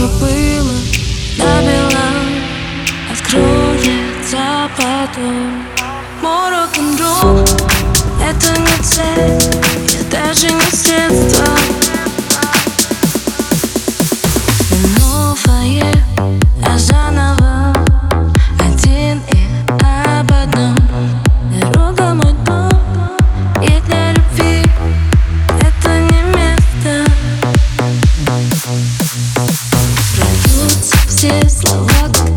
что было, добила, откроется потом. Slow love walk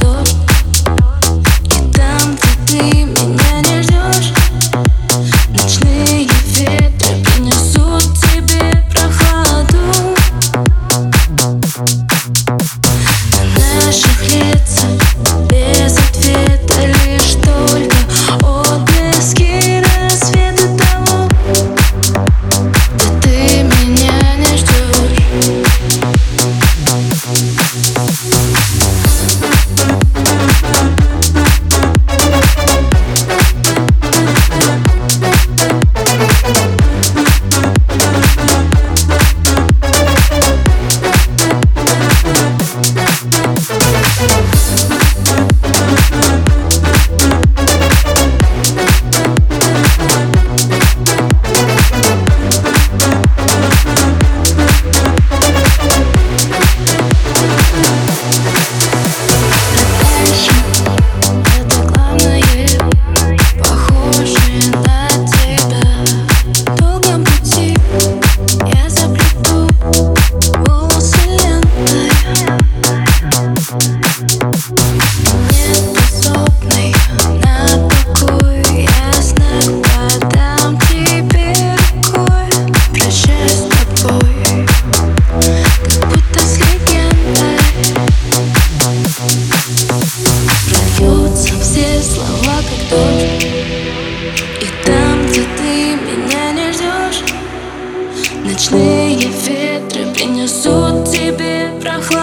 ветры принесут тебе прохладу.